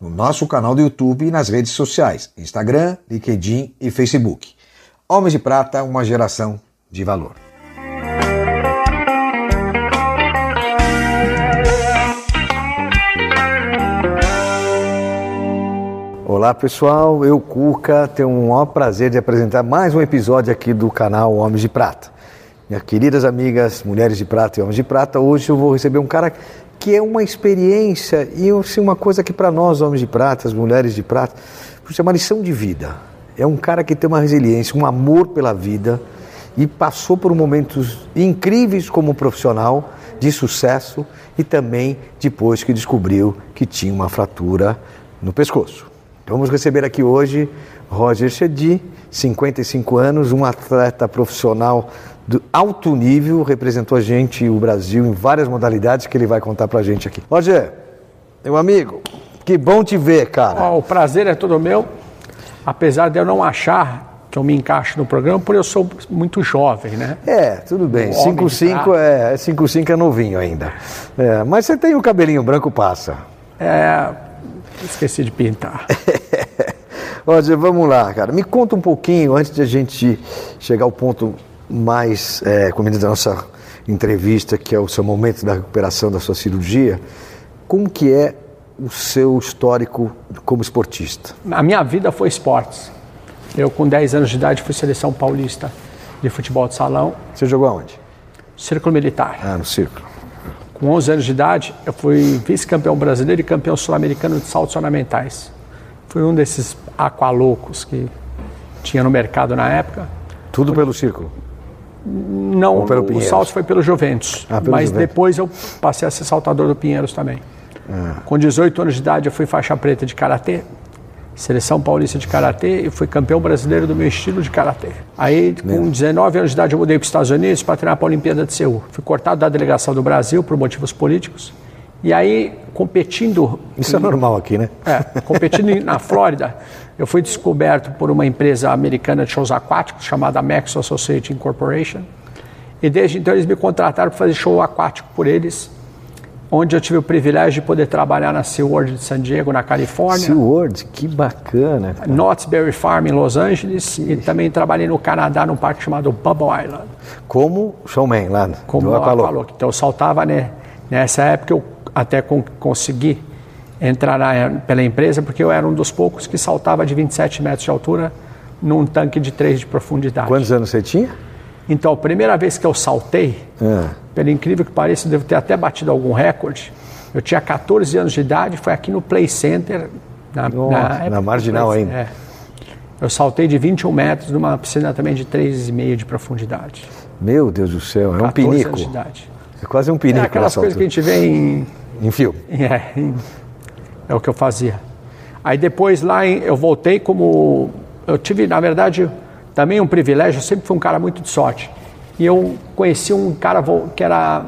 no nosso canal do YouTube e nas redes sociais, Instagram, LinkedIn e Facebook. Homens de Prata, uma geração de valor. Olá pessoal, eu Cuca tenho o maior prazer de apresentar mais um episódio aqui do canal Homens de Prata. Minhas queridas amigas, mulheres de prata e homens de prata, hoje eu vou receber um cara que é uma experiência e assim, uma coisa que para nós, homens de prata, as mulheres de prata, é uma lição de vida. É um cara que tem uma resiliência, um amor pela vida e passou por momentos incríveis como profissional de sucesso e também depois que descobriu que tinha uma fratura no pescoço. Vamos receber aqui hoje Roger Chedi, 55 anos, um atleta profissional de alto nível, representou a gente, o Brasil, em várias modalidades que ele vai contar pra gente aqui. Roger, meu amigo, que bom te ver, cara. Oh, o prazer é todo meu, apesar de eu não achar que eu me encaixo no programa, porque eu sou muito jovem, né? É, tudo bem. 5'5 é, 5'5 é novinho ainda. É, mas você tem o cabelinho branco, passa. É, esqueci de pintar. Roger, vamos lá, cara. Me conta um pouquinho, antes de a gente chegar ao ponto mais é, comida da nossa entrevista, que é o seu momento da recuperação da sua cirurgia, como que é o seu histórico como esportista? A minha vida foi esportes. Eu, com 10 anos de idade, fui seleção paulista de futebol de salão. Você jogou aonde? Círculo Militar. Ah, no Círculo. Com 11 anos de idade, eu fui vice-campeão brasileiro e campeão sul-americano de saltos ornamentais. Fui um desses aqualoucos que tinha no mercado na época. Tudo pelo Círculo? Não, o salto foi pelo Juventus. Ah, pelo mas Juventus. depois eu passei a ser saltador do Pinheiros também. Ah. Com 18 anos de idade eu fui faixa preta de karatê, seleção paulista de karatê e fui campeão brasileiro do meu estilo de karatê. Aí, com 19 anos de idade, eu mudei para os Estados Unidos para treinar para a Olimpíada de Seul. Fui cortado da delegação do Brasil por motivos políticos. E aí, competindo. Isso é normal aqui, né? É, competindo na Flórida, eu fui descoberto por uma empresa americana de shows aquáticos chamada Maxwell Associates Incorporation. E desde então eles me contrataram para fazer show aquático por eles, onde eu tive o privilégio de poder trabalhar na SeaWorld de San Diego, na Califórnia. SeaWorld, que bacana. Cara. Knott's Berry Farm em Los Angeles e também trabalhei no Canadá num parque chamado Bubble Island. Como showman lá Como do. Então eu saltava, né? Nessa época eu até consegui entrar na, pela empresa, porque eu era um dos poucos que saltava de 27 metros de altura num tanque de 3 de profundidade. Quantos anos você tinha? Então, a primeira vez que eu saltei, é. pelo incrível que pareça, devo ter até batido algum recorde. Eu tinha 14 anos de idade, foi aqui no Play Center, na, Nossa, na, na Marginal ainda. É. Eu saltei de 21 metros numa piscina também de 3,5 de profundidade. Meu Deus do céu, é um pinico. Anos de idade. É quase um pinico. É aquelas coisas que a gente vê em em filme? É, é o que eu fazia. Aí depois lá eu voltei como. Eu tive, na verdade, também um privilégio, eu sempre fui um cara muito de sorte. E eu conheci um cara que era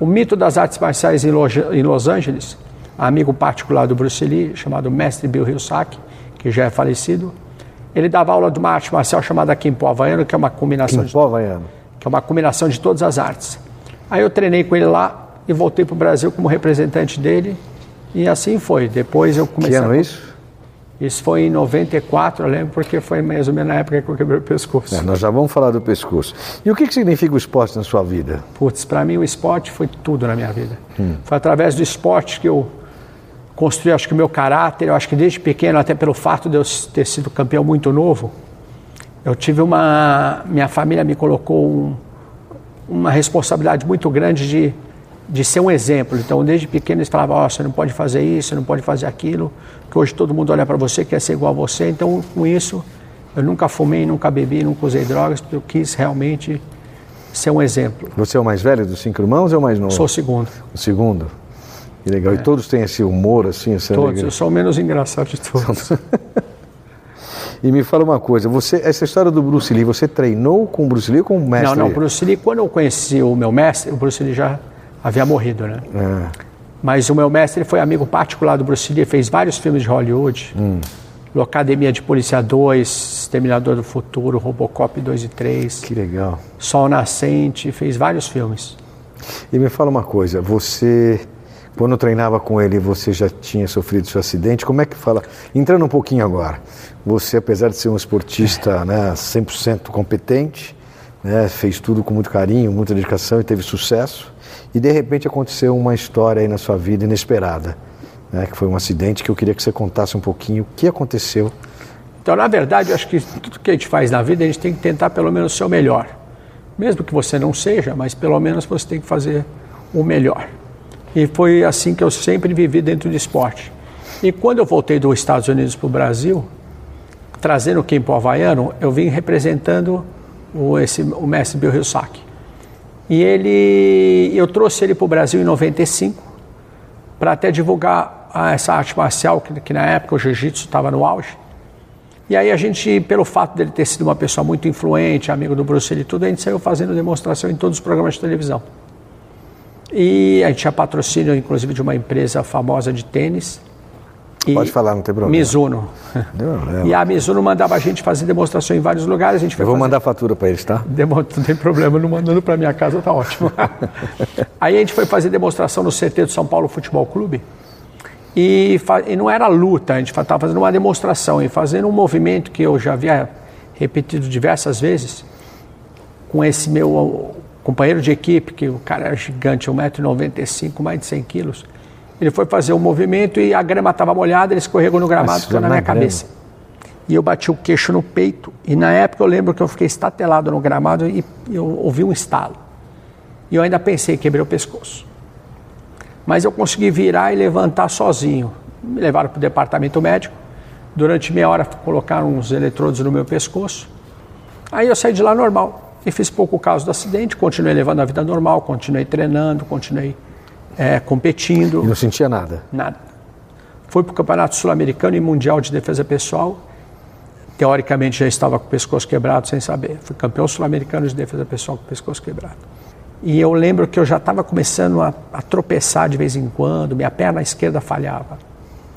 o mito das artes marciais em Los Angeles, amigo particular do Bruce Lee, chamado Mestre Bill Hilsack, que já é falecido. Ele dava aula de uma arte marcial chamada Kimpo Havaiano, que é uma combinação Kimpo Havaiano. que é uma combinação de todas as artes. Aí eu treinei com ele lá e voltei para o Brasil como representante dele. E assim foi. Depois eu comecei. Que ano a... isso? Isso foi em 94, eu lembro, porque foi mais ou menos na época que eu quebrei o pescoço. É, nós já vamos falar do pescoço. E o que, que significa o esporte na sua vida? Putz, para mim o esporte foi tudo na minha vida. Hum. Foi através do esporte que eu construí, acho que o meu caráter. Eu acho que desde pequeno, até pelo fato de eu ter sido campeão muito novo, eu tive uma. Minha família me colocou um, uma responsabilidade muito grande de de ser um exemplo. Então, desde pequeno eles falavam, oh, você não pode fazer isso, você não pode fazer aquilo, que hoje todo mundo olha para você quer ser igual a você. Então, com isso, eu nunca fumei, nunca bebi, nunca usei drogas, porque eu quis realmente ser um exemplo. Você é o mais velho dos cinco irmãos ou é o mais novo? Sou o segundo. O segundo? Que legal. E todos têm esse humor, assim, essa Todos, alegria? eu sou o menos engraçado de todos. E me fala uma coisa, você, essa história do Bruce Lee, você treinou com o Bruce Lee ou com o mestre? Não, não, Bruce Lee, quando eu conheci o meu mestre, o Bruce Lee já havia morrido, né? É. Mas o meu mestre foi amigo particular do Bruce Lee, fez vários filmes de Hollywood. Hum. Academia de Polícia 2, Exterminador do Futuro, Robocop 2 e 3, Que legal. Sol Nascente, fez vários filmes. E me fala uma coisa, você, quando treinava com ele, você já tinha sofrido seu acidente? Como é que fala? Entrando um pouquinho agora, você, apesar de ser um esportista né, 100% competente, né, fez tudo com muito carinho, muita dedicação e teve sucesso, e de repente aconteceu uma história aí na sua vida inesperada, né, que foi um acidente que eu queria que você contasse um pouquinho o que aconteceu. Então, na verdade, eu acho que tudo que a gente faz na vida, a gente tem que tentar pelo menos ser o melhor. Mesmo que você não seja, mas pelo menos você tem que fazer o melhor. E foi assim que eu sempre vivi dentro do esporte. E quando eu voltei dos Estados Unidos para o Brasil, trazendo o Kimpo Havaiano, eu vim representando o, esse, o mestre Bill Hilsack. E ele, eu trouxe ele para o Brasil em 95 para até divulgar essa arte marcial, que, que na época o jiu-jitsu estava no auge. E aí a gente, pelo fato dele ter sido uma pessoa muito influente, amigo do Bruce Lee e tudo, a gente saiu fazendo demonstração em todos os programas de televisão. E a gente tinha patrocínio, inclusive, de uma empresa famosa de tênis. E Pode falar, não tem problema. Mizuno. Não. E a Mizuno mandava a gente fazer demonstração em vários lugares. A gente Eu vou fazer- mandar fatura para eles, tá? Demo- Não tem problema, não mandando para minha casa tá ótimo. Aí a gente foi fazer demonstração no CT do São Paulo Futebol Clube e, fa- e não era luta, a gente estava fazendo uma demonstração e fazendo um movimento que eu já havia repetido diversas vezes com esse meu companheiro de equipe, que o cara era gigante, 1,95m, mais de 100 quilos. Ele foi fazer o movimento e a grama estava molhada, ele escorregou no gramado, ficou na na minha grama. cabeça. E eu bati o queixo no peito. E na época eu lembro que eu fiquei estatelado no gramado e eu ouvi um estalo. E eu ainda pensei, quebrei o pescoço. Mas eu consegui virar e levantar sozinho. Me levaram para o departamento médico. Durante meia hora colocaram uns eletrodos no meu pescoço. Aí eu saí de lá normal. E fiz pouco caso do acidente, continuei levando a vida normal, continuei treinando, continuei eh, competindo. E não sentia nada. Nada. Fui para o Campeonato Sul-Americano e Mundial de Defesa Pessoal. Teoricamente já estava com o pescoço quebrado sem saber. Fui campeão sul-americano de defesa pessoal com o pescoço quebrado. E eu lembro que eu já estava começando a, a tropeçar de vez em quando, minha perna esquerda falhava.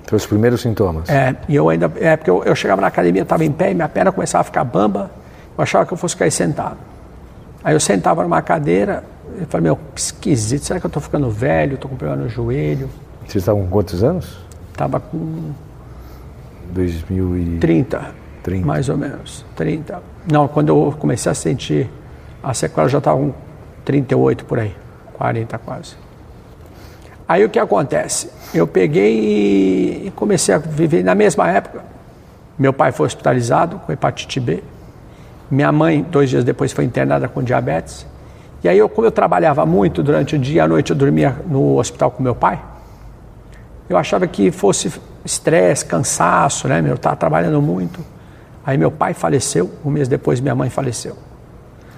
Foi os primeiros sintomas. É, e eu ainda. É porque eu, eu chegava na academia, estava em pé e minha perna começava a ficar bamba. Eu achava que eu fosse cair sentado. Aí eu sentava numa cadeira e falei, meu, que esquisito, será que eu estou ficando velho? Estou com problema no joelho? Vocês estavam com quantos anos? Estava com 2030. 30, 30. mais ou menos. 30. Não, quando eu comecei a sentir a sequela, já estava com 38 por aí, 40 quase. Aí o que acontece? Eu peguei e comecei a viver na mesma época. Meu pai foi hospitalizado com hepatite B. Minha mãe, dois dias depois, foi internada com diabetes. E aí, eu, como eu trabalhava muito durante o dia e à noite, eu dormia no hospital com meu pai. Eu achava que fosse estresse, cansaço, né? meu? Eu estava trabalhando muito. Aí meu pai faleceu, um mês depois minha mãe faleceu.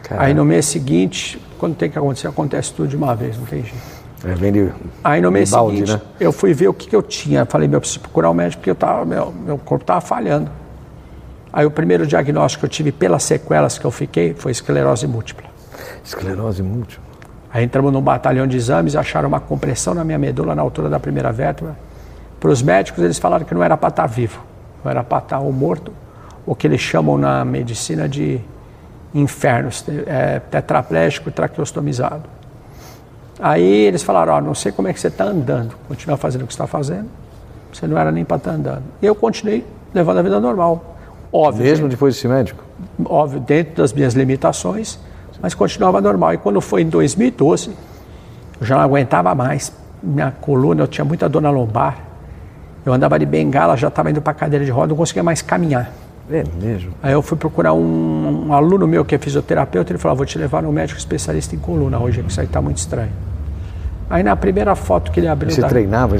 Caramba. Aí no mês seguinte, quando tem que acontecer, acontece tudo de uma vez, não tem jeito. É, vem de, Aí no mês de balde, seguinte, né? eu fui ver o que, que eu tinha. Falei, meu, eu preciso procurar um médico porque eu tava, meu, meu corpo estava falhando. Aí o primeiro diagnóstico que eu tive pelas sequelas que eu fiquei foi esclerose múltipla. Esclerose múltipla. Aí entramos num batalhão de exames, acharam uma compressão na minha medula na altura da primeira vértebra. Para os médicos, eles falaram que não era para estar vivo, não era para estar ou morto, o que eles chamam na medicina de infernos, é, tetraplégico e traqueostomizado. Aí eles falaram, ó, não sei como é que você está andando, continua fazendo o que você está fazendo, você não era nem para estar andando. E eu continuei levando a vida normal, óbvio. Mesmo depois desse médico? óbvio, dentro das minhas limitações, mas continuava normal. E quando foi em 2012, eu já não aguentava mais. Minha coluna, eu tinha muita dor na lombar. Eu andava de bengala, já estava indo para a cadeira de roda, não conseguia mais caminhar. É mesmo. Aí eu fui procurar um, um aluno meu que é fisioterapeuta, ele falou, vou te levar no médico especialista em coluna hoje, que isso aí está muito estranho. Aí na primeira foto que ele abriu... Você da- treinava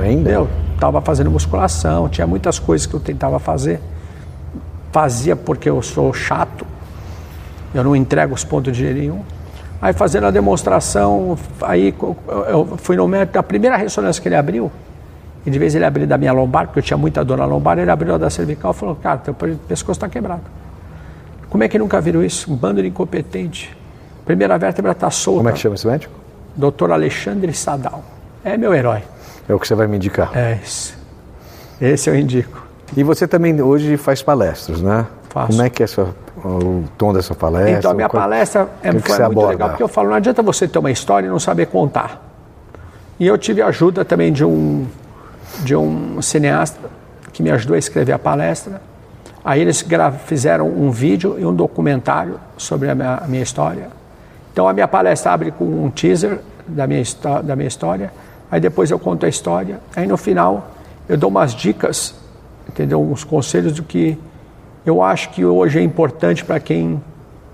ainda? eu estava fazendo musculação, tinha muitas coisas que eu tentava fazer. Fazia porque eu sou chato, eu não entrego os pontos de nenhum. Aí fazendo a demonstração, aí eu fui no médico, a primeira ressonância que ele abriu, e de vez ele abriu da minha lombar, porque eu tinha muita dor na lombar, ele abriu a da cervical e falou, cara, teu pescoço está quebrado. Como é que nunca viram isso? Um bando de incompetente. Primeira vértebra está solta. Como é que chama esse médico? Doutor Alexandre Sadal. É meu herói. É o que você vai me indicar. É esse. Esse eu indico. E você também hoje faz palestras, né? Faço. Como é que é sua, o tom dessa palestra? Então, a minha Qual- palestra é, que foi você muito aborda? legal, porque eu falo, não adianta você ter uma história e não saber contar. E eu tive a ajuda também de um, de um cineasta que me ajudou a escrever a palestra. Aí eles fizeram um vídeo e um documentário sobre a minha, a minha história. Então a minha palestra abre com um teaser da minha, da minha história, aí depois eu conto a história, aí no final eu dou umas dicas, entendeu? Uns conselhos do que eu acho que hoje é importante para quem,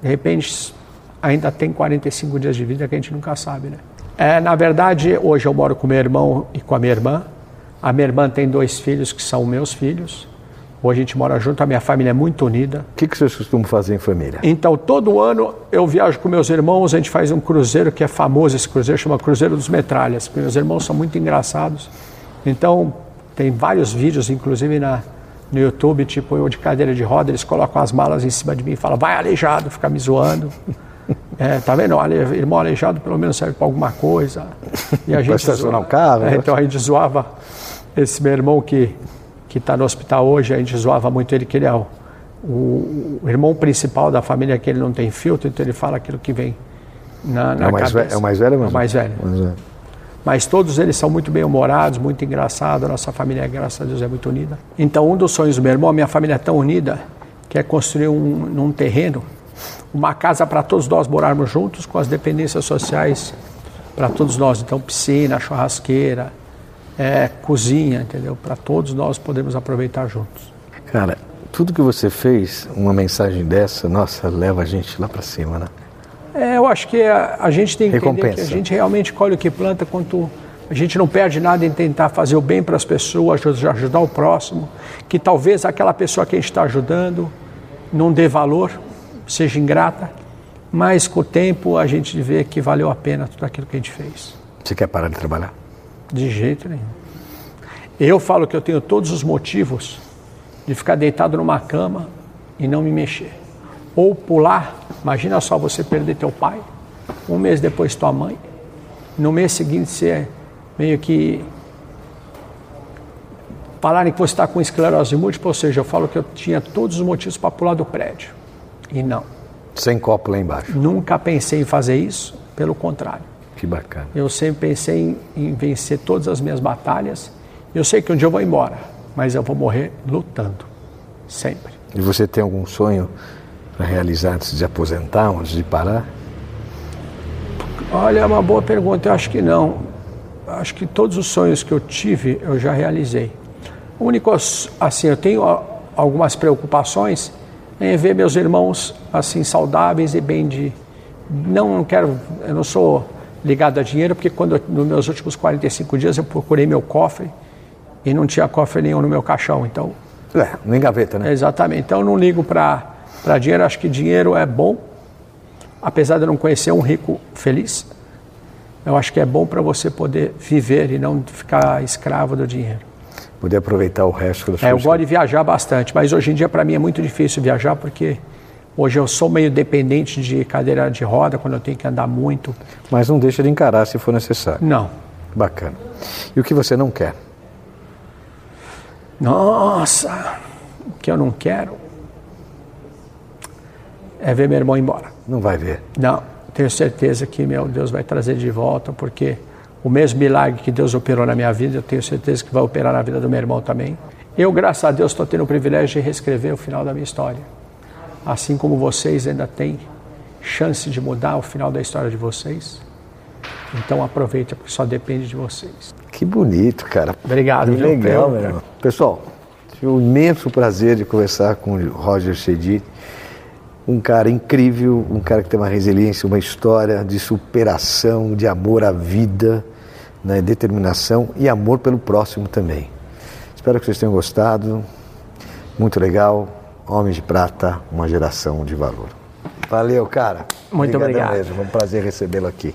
de repente, ainda tem 45 dias de vida, que a gente nunca sabe, né? É, na verdade, hoje eu moro com meu irmão e com a minha irmã. A minha irmã tem dois filhos que são meus filhos. Hoje a gente mora junto, a minha família é muito unida. O que, que vocês costumam fazer em família? Então, todo ano eu viajo com meus irmãos, a gente faz um cruzeiro que é famoso, esse cruzeiro chama Cruzeiro dos Metralhas, porque meus irmãos são muito engraçados. Então, tem vários vídeos, inclusive na, no YouTube, tipo eu de cadeira de roda, eles colocam as malas em cima de mim e falam, vai aleijado, fica me zoando. É, tá vendo? Ale- Irmão aleijado pelo menos serve para alguma coisa. E a gente zoa- o carro, É, né? então a gente zoava esse meu irmão que que está no hospital hoje, a gente zoava muito ele, que ele é o, o- o irmão principal da família, que ele não tem filtro, então ele fala aquilo que vem na, na É o mais, cabeça. ve- é o mais velho ou É o mais velho. Mais velho. Mas todos eles são muito bem-humorados, muito engraçados, a nossa família, graças a Deus, é muito unida. Então, um dos sonhos do meu irmão, minha família é tão unida, que é construir um, num terreno uma casa para todos nós morarmos juntos, com as dependências sociais para todos nós. Então, piscina, churrasqueira, é, cozinha, entendeu? Para todos nós podermos aproveitar juntos. Cara, tudo que você fez, uma mensagem dessa, nossa, leva a gente lá pra cima, né? É, eu acho que a, a gente tem que entender Recompensa. que a gente realmente colhe o que planta quanto a gente não perde nada em tentar fazer o bem para as pessoas, aj- ajudar o próximo, que talvez aquela pessoa que a gente está ajudando não dê valor, seja ingrata, mas com o tempo a gente vê que valeu a pena tudo aquilo que a gente fez. Você quer parar de trabalhar? De jeito nenhum. Eu falo que eu tenho todos os motivos de ficar deitado numa cama e não me mexer. Ou pular, imagina só você perder teu pai, um mês depois tua mãe, no mês seguinte você meio que falarem que você está com esclerose múltipla, ou seja, eu falo que eu tinha todos os motivos para pular do prédio. E não, Sem copo lá embaixo. nunca pensei em fazer isso, pelo contrário. Que bacana. Eu sempre pensei em, em vencer todas as minhas batalhas. Eu sei que um dia eu vou embora, mas eu vou morrer lutando. Sempre. E você tem algum sonho para realizar antes de aposentar, antes de parar? Olha, é uma boa pergunta. Eu acho que não. Acho que todos os sonhos que eu tive, eu já realizei. O único, assim, eu tenho algumas preocupações em ver meus irmãos, assim, saudáveis e bem de... Não, não quero... Eu não sou ligado a dinheiro, porque quando, nos meus últimos 45 dias, eu procurei meu cofre e não tinha cofre nenhum no meu caixão. Então, É, no engaveta, né? Exatamente. Então eu não ligo para dinheiro, acho que dinheiro é bom, apesar de eu não conhecer um rico feliz. Eu acho que é bom para você poder viver e não ficar escravo do dinheiro. Poder aproveitar o resto das É, eu gosto de viajar bastante, mas hoje em dia para mim é muito difícil viajar porque hoje eu sou meio dependente de cadeira de roda quando eu tenho que andar muito. Mas não deixa de encarar se for necessário. Não. Bacana. E o que você não quer? Nossa, o que eu não quero é ver meu irmão embora. Não vai ver. Não, tenho certeza que meu Deus vai trazer de volta, porque o mesmo milagre que Deus operou na minha vida, eu tenho certeza que vai operar na vida do meu irmão também. Eu, graças a Deus, estou tendo o privilégio de reescrever o final da minha história. Assim como vocês ainda têm chance de mudar o final da história de vocês. Então aproveita, porque só depende de vocês. Que bonito, cara. Obrigado, Que legal, Eu- meu irmão. Pessoal, tive o imenso prazer de conversar com o Roger Chedi. Um cara incrível, um cara que tem uma resiliência, uma história de superação, de amor à vida, né, determinação e amor pelo próximo também. Espero que vocês tenham gostado. Muito legal. Homens de Prata, uma geração de valor. Valeu, cara. Muito Obrigadão obrigado. Mesmo. Foi um prazer recebê-lo aqui.